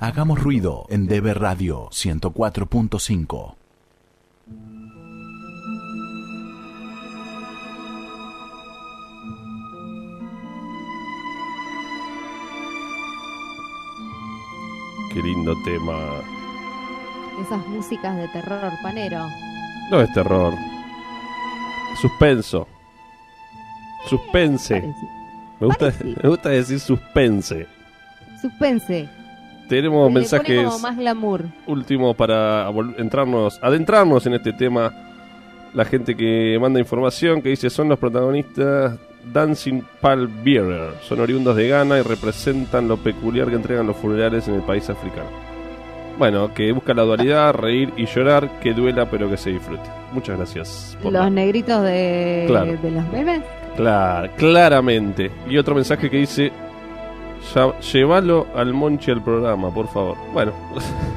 Hagamos ruido en DB Radio 104.5. Qué lindo tema. Esas músicas de terror, panero. No es terror. Suspenso. Suspense. Me gusta, me gusta decir suspense. Suspense. Tenemos Le mensajes como más glamour. últimos para entrarnos, adentrarnos en este tema. La gente que manda información que dice son los protagonistas Dancing Pal Bearer. Son oriundos de Ghana y representan lo peculiar que entregan los funerales en el país africano. Bueno, que busca la dualidad, reír y llorar, que duela pero que se disfrute. Muchas gracias. por Los la- negritos de, Claro. de los memes. Clar- claramente. Y otro mensaje que dice: "Ya- Llévalo al Monchi al programa, por favor. Bueno,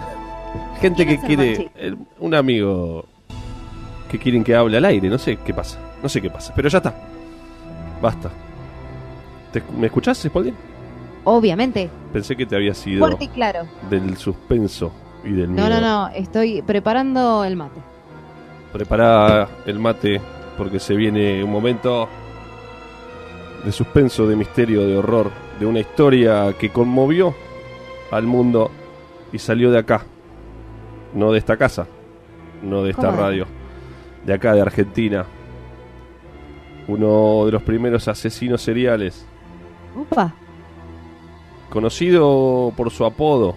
gente ¿Quién que quiere. El- un amigo que quieren que hable al aire. No sé qué pasa. No sé qué pasa. Pero ya está. Basta. ¿Te- ¿Me escuchás, Spalding? Obviamente. Pensé que te había sido Fuerte y claro. del suspenso y del No, miedo. no, no. Estoy preparando el mate. Prepara el mate porque se viene un momento de suspenso, de misterio, de horror, de una historia que conmovió al mundo y salió de acá, no de esta casa, no de esta radio, de acá, de Argentina. Uno de los primeros asesinos seriales, Upa. conocido por su apodo,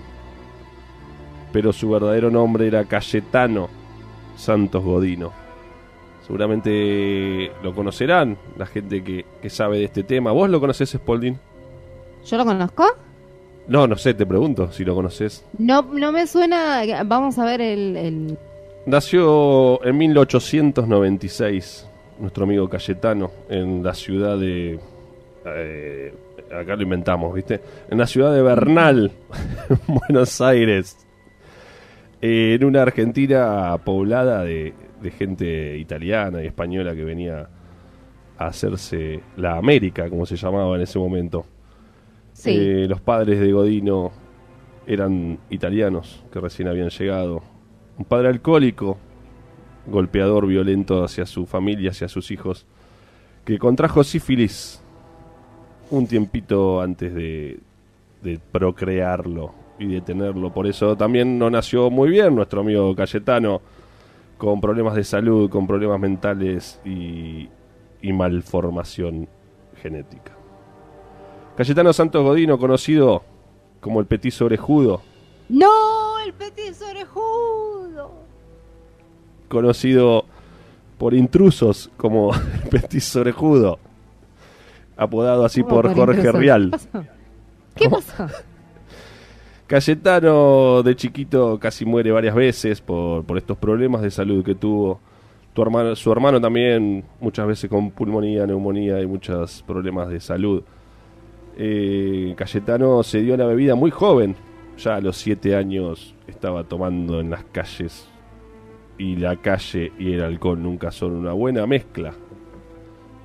pero su verdadero nombre era Cayetano Santos Godino. Seguramente lo conocerán la gente que, que sabe de este tema. ¿Vos lo conoces, Spalding? ¿Yo lo conozco? No, no sé, te pregunto si lo conoces. No, no me suena. Vamos a ver el. el- Nació en 1896 nuestro amigo Cayetano en la ciudad de... eh, acá lo inventamos, ¿viste? En la ciudad de Bernal, Buenos Aires. Eh, en una Argentina poblada de, de gente italiana y española que venía a hacerse la América, como se llamaba en ese momento. Eh, los padres de Godino eran italianos que recién habían llegado. Un padre alcohólico, golpeador, violento hacia su familia, hacia sus hijos, que contrajo sífilis un tiempito antes de, procrearlo y de tenerlo. Por eso también no nació muy bien nuestro amigo Cayetano, con problemas de salud, con problemas mentales y malformación genética. Cayetano Santos Godino, conocido como el Petiso Orejudo, ¡No! ¡El petiso orejudo! conocido por intrusos como el Petiso Orejudo, apodado así ¿Cómo por Jorge intrusos? Rial. ¿Qué pasó? ¿Qué pasó? Cayetano de chiquito casi muere varias veces por, por estos problemas de salud que tuvo. Tu hermano, su hermano también, muchas veces con pulmonía, neumonía y muchos problemas de salud. Eh, Cayetano se dio a la bebida muy joven, ya a los siete años estaba tomando en las calles y la calle y el alcohol nunca son una buena mezcla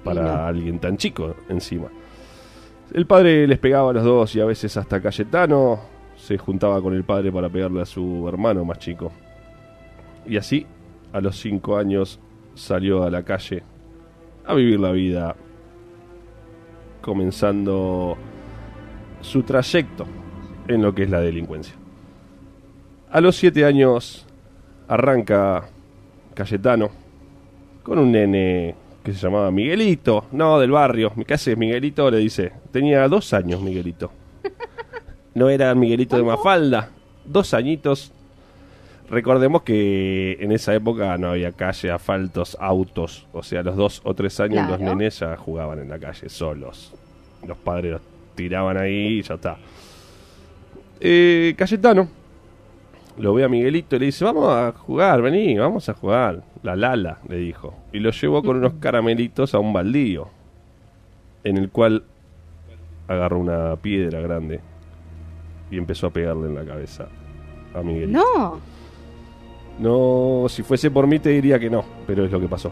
para no. alguien tan chico encima. El padre les pegaba a los dos y a veces hasta Cayetano se juntaba con el padre para pegarle a su hermano más chico. Y así, a los cinco años, salió a la calle a vivir la vida, comenzando su trayecto en lo que es la delincuencia. A los siete años arranca Cayetano con un nene que se llamaba Miguelito, no del barrio. ¿Qué haces, Miguelito? Le dice. Tenía dos años, Miguelito. No era Miguelito de Mafalda. Dos añitos. Recordemos que en esa época no había calle, asfaltos, autos. O sea, a los dos o tres años los nenes ya jugaban en la calle solos. Los padres los tiraban ahí y ya está. Eh, Cayetano lo ve a Miguelito y le dice, vamos a jugar, vení, vamos a jugar. La Lala, le dijo. Y lo llevó con unos caramelitos a un baldío, en el cual agarró una piedra grande y empezó a pegarle en la cabeza a Miguelito. No. No, si fuese por mí te diría que no, pero es lo que pasó.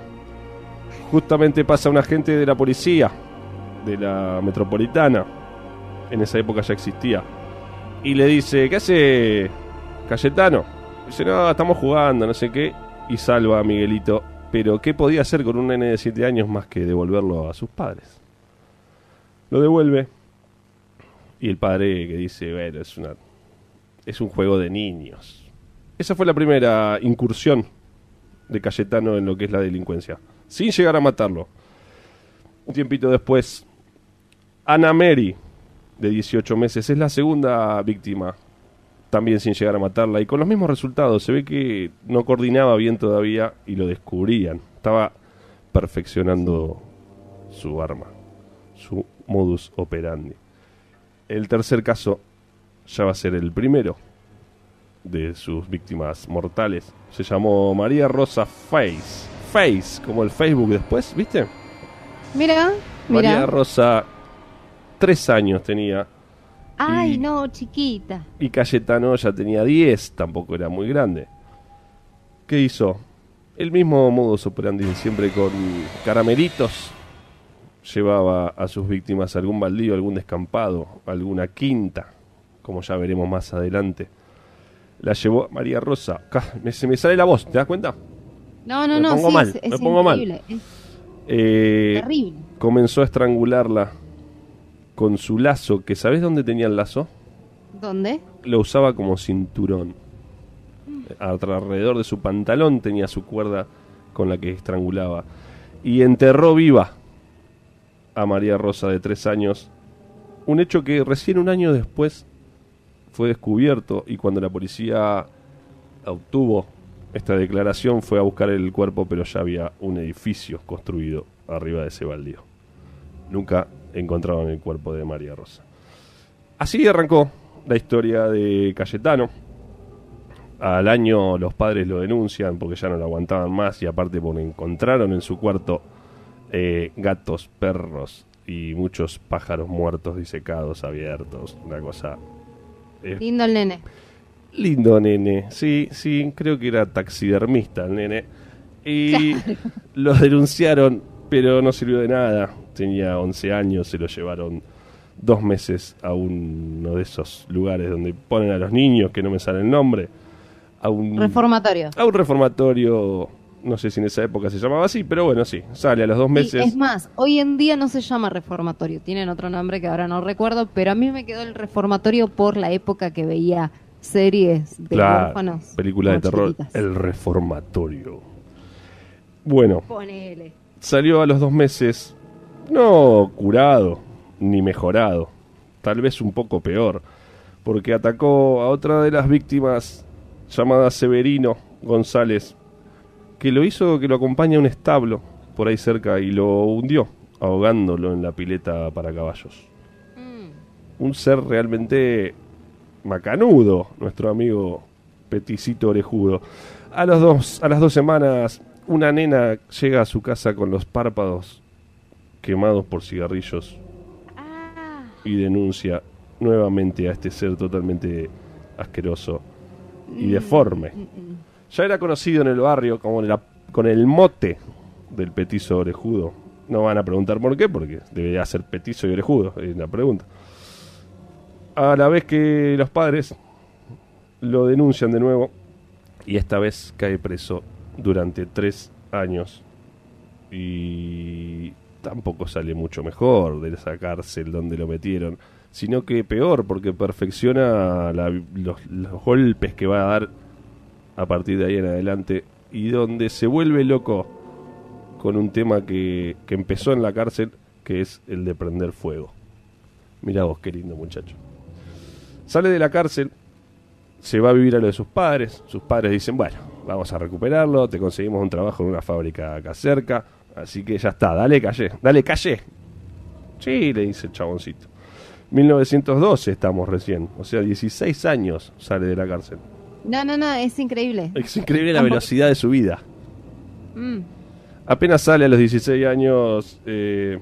Justamente pasa un agente de la policía, de la metropolitana, en esa época ya existía, y le dice, ¿qué hace Cayetano? Dice, no, estamos jugando, no sé qué, y salva a Miguelito. Pero, ¿qué podía hacer con un nene de 7 años más que devolverlo a sus padres? Lo devuelve, y el padre que dice, bueno, es, una, es un juego de niños. Esa fue la primera incursión de Cayetano en lo que es la delincuencia, sin llegar a matarlo. Un tiempito después, Ana Mary, de 18 meses, es la segunda víctima, también sin llegar a matarla, y con los mismos resultados. Se ve que no coordinaba bien todavía y lo descubrían. Estaba perfeccionando su arma, su modus operandi. El tercer caso ya va a ser el primero de sus víctimas mortales. Se llamó María Rosa Face. Face, como el Facebook después, ¿viste? Mira, María mira. Rosa, tres años tenía. Ay, y- no, chiquita. Y Cayetano ya tenía 10, tampoco era muy grande. ¿Qué hizo? El mismo modus operandi de siempre con caramelitos. Llevaba a sus víctimas a algún baldío, algún descampado, alguna quinta, como ya veremos más adelante. La llevó María Rosa. Me- se me sale la voz, ¿te das cuenta? No, no, Me no, pongo sí, mal, es, me pongo mal. Es Eh, terrible. comenzó a estrangularla con su lazo, que ¿sabes dónde tenía el lazo? ¿Dónde? lo usaba como cinturón. Alrededor de su pantalón tenía su cuerda con la que estrangulaba. Y enterró viva a María Rosa de tres años. Un hecho que recién un año después fue descubierto y cuando la policía obtuvo esta declaración fue a buscar el cuerpo pero ya había un edificio construido arriba de ese baldío. Nunca encontraron el cuerpo de María Rosa. Así arrancó la historia de Cayetano. Al año los padres lo denuncian porque ya no lo aguantaban más y aparte porque encontraron en su cuarto eh, gatos, perros y muchos pájaros muertos, disecados, abiertos. Una cosa eh, Lindo el nene. lindo, nene. Sí, sí, creo que era taxidermista el nene. Y lo denunciaron, pero no sirvió de nada. Tenía 11 años, se lo llevaron dos meses a uno de esos lugares donde ponen a los niños, que no me sale el nombre, a un, Reformatorio. a un reformatorio, no sé si en esa época se llamaba así, pero bueno, sí, sale a los dos meses. es más, hoy en día no se llama reformatorio, tienen otro nombre que ahora no recuerdo, pero a mí me quedó el reformatorio por la época que veía series de Claro, huérfanos. película de terror. El Reformatorio. Bueno, Ponele. salió a los dos meses, no curado ni mejorado, tal vez un poco peor, porque atacó a otra de las víctimas llamada Severino González, que lo hizo que lo acompañe a un establo por ahí cerca y lo hundió, ahogándolo en la pileta para caballos. Mm. Un ser realmente macanudo, nuestro amigo Peticito Orejudo. A, los dos, a las dos semanas, una nena llega a su casa con los párpados quemados por cigarrillos Ah, y denuncia nuevamente a este ser totalmente asqueroso y deforme. mm, mm. Ya era conocido en el barrio como con el mote del petizo orejudo. No van a preguntar por qué, porque debería ser petizo y orejudo, es la pregunta. A la vez que los padres lo denuncian de nuevo y esta vez cae preso durante tres años y tampoco sale mucho mejor de esa cárcel donde lo metieron, sino que peor porque perfecciona los golpes que va a dar a partir de ahí en adelante y donde se vuelve loco con un tema que, que empezó en la cárcel, que es el de prender fuego. Mirá vos, qué lindo muchacho. Sale de la cárcel, se va a vivir a lo de sus padres. Sus padres dicen, bueno, vamos a recuperarlo, te conseguimos un trabajo en una fábrica acá cerca, así que ya está, dale calle, dale calle. Sí, le dice el chaboncito. 1912 estamos recién, o sea, 16 años sale de la cárcel. No, no, no, es increíble. Es increíble la velocidad de su vida. Mm. Apenas sale a los 16 años, eh,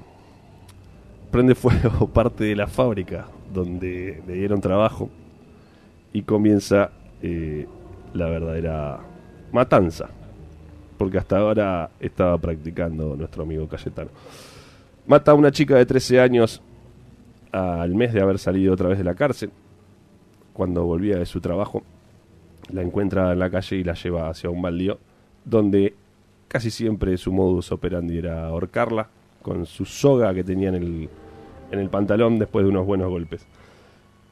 prende fuego parte de la fábrica donde le dieron trabajo y comienza eh, la verdadera matanza. Porque hasta ahora estaba practicando nuestro amigo Cayetano. Mata a una chica de 13 años al mes de haber salido otra vez de la cárcel. cuando volvía de su trabajo, la encuentra en la calle y la lleva hacia un baldío, donde casi siempre su modus operandi era ahorcarla con su soga que tenía en el, en el pantalón después de unos buenos golpes.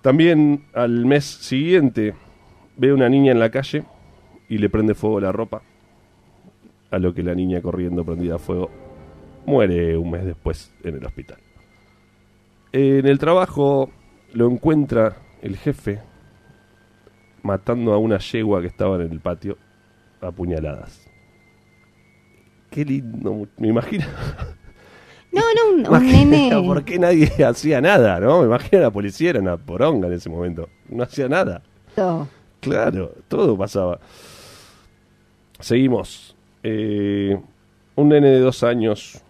También al mes siguiente ve una niña en la calle y le prende fuego la ropa, a lo que la niña corriendo prendida a fuego muere un mes después en el hospital. En el trabajo lo encuentra el jefe matando a una yegua que estaba en el patio a puñaladas. Qué lindo, me imagino. No, no, un, nene. ¿Por qué nadie hacía nada, no? Me imagino la policía era una poronga en ese momento. No hacía nada. Claro, todo pasaba. Seguimos. Eh, un nene de dos años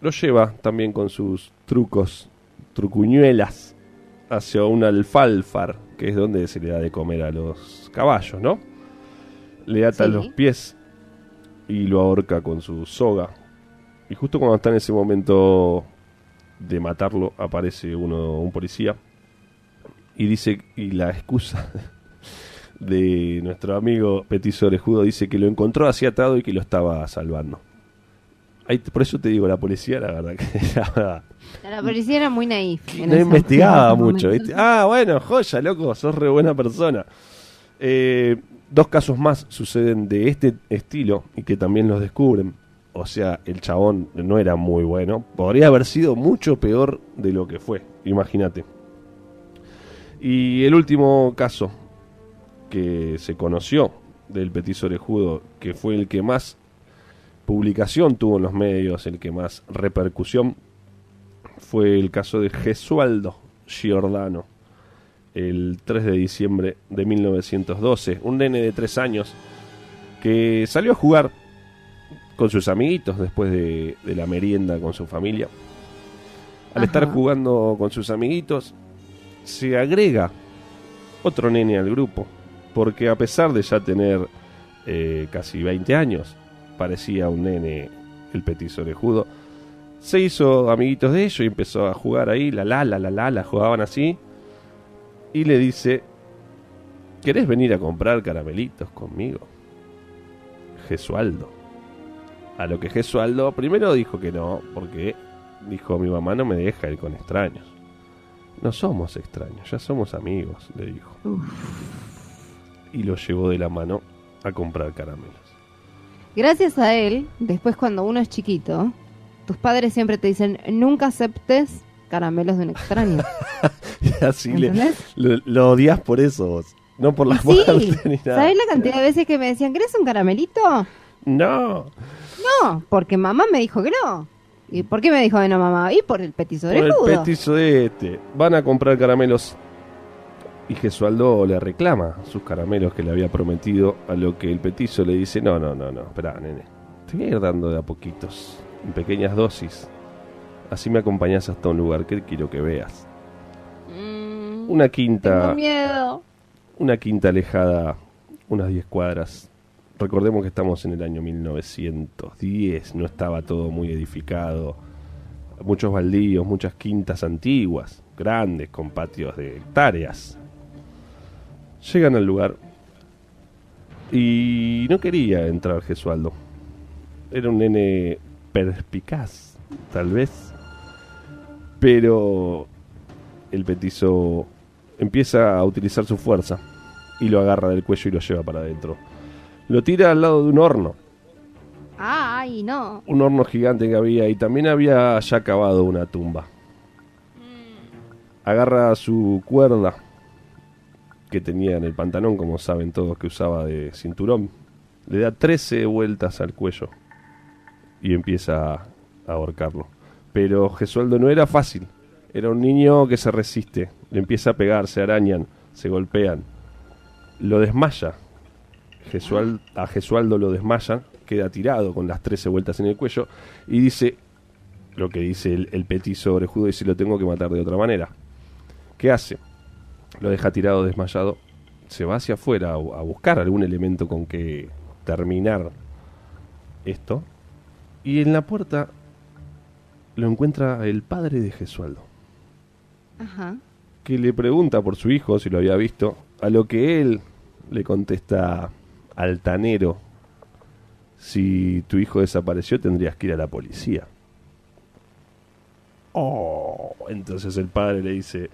lo lleva también con sus trucos, trucuñuelas, hacia un alfalfar, que es donde se le da de comer a los caballos, ¿no? Le ata Sí. los pies y lo ahorca con su soga. Y justo cuando está en ese momento de matarlo, aparece uno, un policía y dice, y la excusa de nuestro amigo Petiso Orejudo dice que lo encontró así atado y que lo estaba salvando. Ahí, por eso te digo, la policía, la verdad que era- La policía era muy naif. no investigaba mucho. Ah, bueno, joya, loco, sos re buena persona. Eh, dos casos más suceden de este estilo y que también los descubren. O sea, el chabón no era muy bueno. Podría haber sido mucho peor de lo que fue, imagínate. Y el último caso que se conoció del petiso orejudo, que fue el que más publicación tuvo en los medios, el que más repercusión, fue el caso de Gesualdo Giordano, el 3 de diciembre de 1912. Un nene de 3 años que salió a jugar con sus amiguitos después de, de la merienda con su familia. Al estar jugando con sus amiguitos, se agrega otro nene al grupo, porque a pesar de ya tener eh, casi 20 años, parecía un nene el petiso orejudo, se hizo amiguitos de ellos y empezó a jugar ahí, la la la la la, la jugaban así, y le dice, ¿querés venir a comprar caramelitos conmigo? Gesualdo. A lo que Gesualdo primero dijo que no, porque dijo, mi mamá no me deja ir con extraños. No somos extraños, ya somos amigos, le dijo. Y lo llevó de la mano a comprar caramelos. Gracias a él, después cuando uno es chiquito, tus padres siempre te dicen, nunca aceptes caramelos de un extraño. Así le, lo, lo odias por eso vos, no por la Sí, muerte ni nada. ¿sabes la cantidad de veces que me decían, ¿querés un caramelito? No, No, porque mamá me dijo que no. ¿Y por qué me dijo que no mamá? Y por el petiso por el petizo de este. Van a comprar caramelos y Gesualdo le reclama sus caramelos que le había prometido, a lo que el petizo le dice, no, no, no, no, espera, nene, te voy a ir dando de a poquitos, en pequeñas dosis. Así me acompañas hasta un lugar que quiero que veas. Mm, Una quinta... Tengo miedo. Una quinta alejada, unas 10 cuadras. Recordemos que estamos en el año 1910, no estaba todo muy edificado. Muchos baldíos, muchas quintas antiguas, grandes, con patios de hectáreas. Llegan al lugar y no quería entrar Gesualdo. Era un nene perspicaz, tal vez. Pero el petizo empieza a utilizar su fuerza y lo agarra del cuello y lo lleva para adentro. Lo tira al lado de un horno, Ay, no. un horno gigante que había y también había ya cavado una tumba. Agarra su cuerda que tenía en el pantalón, como saben todos que usaba de cinturón. Le da 13 vueltas al cuello y empieza a ahorcarlo. Pero Gesualdo no era fácil. Era un niño que se resiste. Le empieza a pegar, se arañan, se golpean. Lo desmaya. Gesual- a Gesualdo lo desmaya, queda tirado con las 13 vueltas en el cuello y dice lo que dice el, el petizo orejudo, dice lo tengo que matar de otra manera. ¿Qué hace? Lo deja tirado, desmayado, se va hacia afuera a, a buscar algún elemento con que terminar esto y en la puerta lo encuentra el padre de Gesualdo, Ajá. que le pregunta por su hijo, si lo había visto, a lo que él le contesta altanero, si tu hijo desapareció tendrías que ir a la policía. Oh, entonces el padre le dice,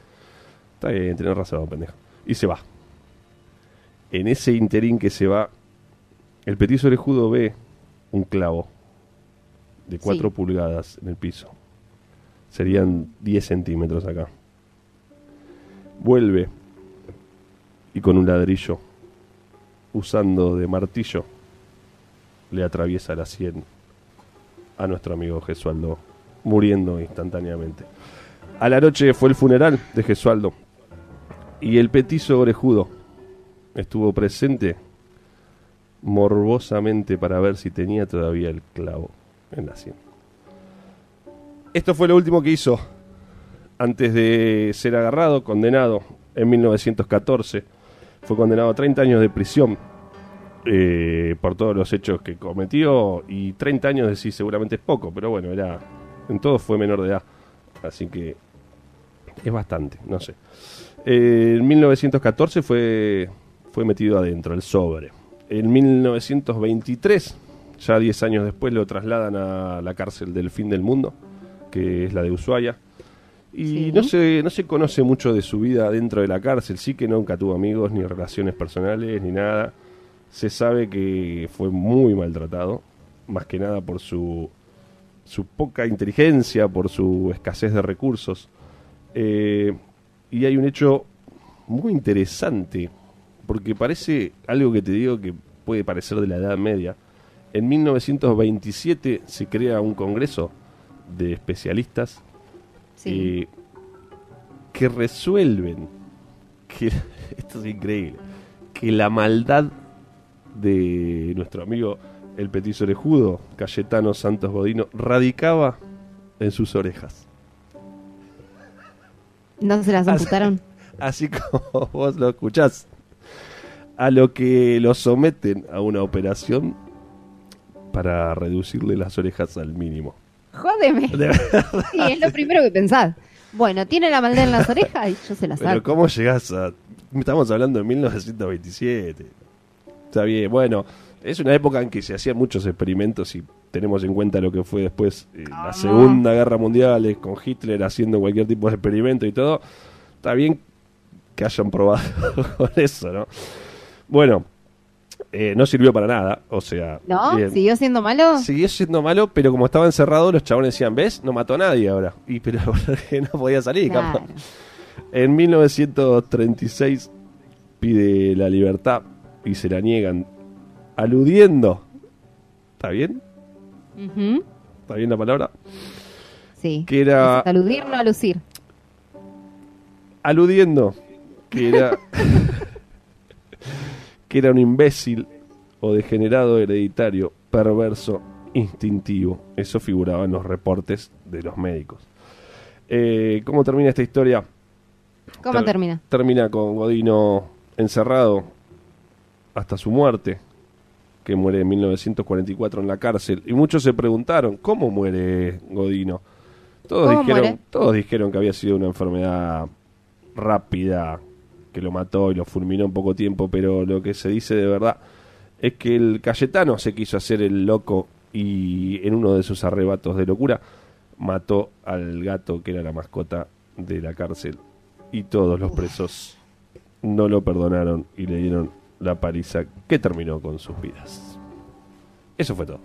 está bien, tenés razón, pendejo. Y se va. En ese interín que se va, el petiso orejudo ve un clavo de 4 Sí. pulgadas en el piso. Serían 10 centímetros acá. Vuelve y con un ladrillo, usando de martillo, le atraviesa la sien a nuestro amigo Gesualdo, muriendo instantáneamente. A la noche fue el funeral de Gesualdo y el petizo orejudo estuvo presente morbosamente para ver si tenía todavía el clavo en la sien. Esto fue lo último que hizo antes de ser agarrado, condenado en 1914. Fue condenado a 30 años de prisión eh, por todos los hechos que cometió y 30 años de sí seguramente es poco, pero bueno, era en todo fue menor de edad, así que es bastante, no sé. Eh, en 1914 fue, fue metido adentro, el sobre. En 1923, ya 10 años después, lo trasladan a la cárcel del fin del mundo, que es la de Ushuaia. Y Sí. no, se, no se conoce mucho de su vida dentro de la cárcel, sí que nunca tuvo amigos, ni relaciones personales, ni nada. Se sabe que fue muy maltratado, más que nada por su, su poca inteligencia, por su escasez de recursos. Eh, y hay un hecho muy interesante, porque parece algo que te digo que puede parecer de la Edad Media. En 1927 se crea un congreso de especialistas Sí. eh, que resuelven que esto es increíble que la maldad de nuestro amigo el petiso orejudo Cayetano Santos Godino radicaba en sus orejas ¿No se las amputaron? así como vos lo escuchás a lo que lo someten a una operación para reducirle las orejas al mínimo Jódeme. De verdad. Sí, es lo primero que pensás. Bueno, tiene la maldad en las orejas y yo se la Pero saco. ¿cómo llegás a...? Estamos hablando de 1927. Está bien, bueno, es una época en que se hacían muchos experimentos y tenemos en cuenta lo que fue después eh, la Segunda Guerra Mundial, eh, con Hitler haciendo cualquier tipo de experimento y todo. Está bien que hayan probado con eso, ¿no? Bueno, eh, no sirvió para nada, o sea... ¿No? bien. ¿Siguió siendo malo? Siguió siendo malo, pero como estaba encerrado, los chabones decían, ¿ves? No mató a nadie ahora. Y pero no podía salir, Claro. capaz. En 1936 pide la libertad y se la niegan, aludiendo. ¿Está bien? ¿Está bien la palabra? Sí. Que era Aludir, no alucir. aludiendo que era que era un imbécil o degenerado hereditario, perverso, instintivo. Eso figuraba en los reportes de los médicos. Eh, ¿Cómo termina esta historia? ¿Cómo Ter- termina? Termina con Godino encerrado hasta su muerte, que muere en 1944 en la cárcel. Y muchos se preguntaron, ¿cómo muere Godino? Todos ¿Cómo dijeron, muere? todos dijeron que había sido una enfermedad rápida, que lo mató y lo fulminó en poco tiempo, pero lo que se dice de verdad es que el Cayetano se quiso hacer el loco y en uno de sus arrebatos de locura mató al gato que era la mascota de la cárcel y todos los presos no lo perdonaron y le dieron la paliza que terminó con sus vidas. Eso fue todo.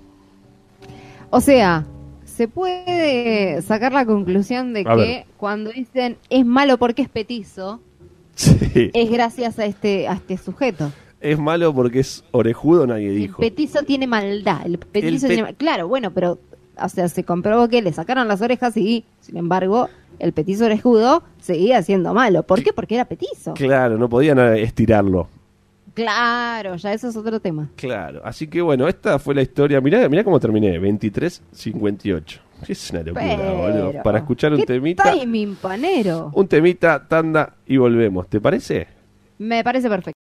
O sea, se puede sacar la conclusión de A que ver. cuando dicen es malo porque es petizo, Sí. es gracias a este, a este sujeto. Es malo porque es orejudo, nadie El dijo. petizo tiene maldad. El petizo pe- tiene mal- Claro, bueno, pero o sea, se comprobó que le sacaron las orejas y, sin embargo, el petizo orejudo seguía siendo malo. ¿Por qué? Porque era petizo. Claro, no podían eh, estirarlo. Claro, ya eso es otro tema. Claro, así que bueno, esta fue la historia. Mirá, mirá cómo terminé, 23-58. Es una locura, Pero, boludo. Para escuchar un ¿qué temita, timing, panero. un temita, tanda y volvemos. ¿Te parece? Me parece perfecto.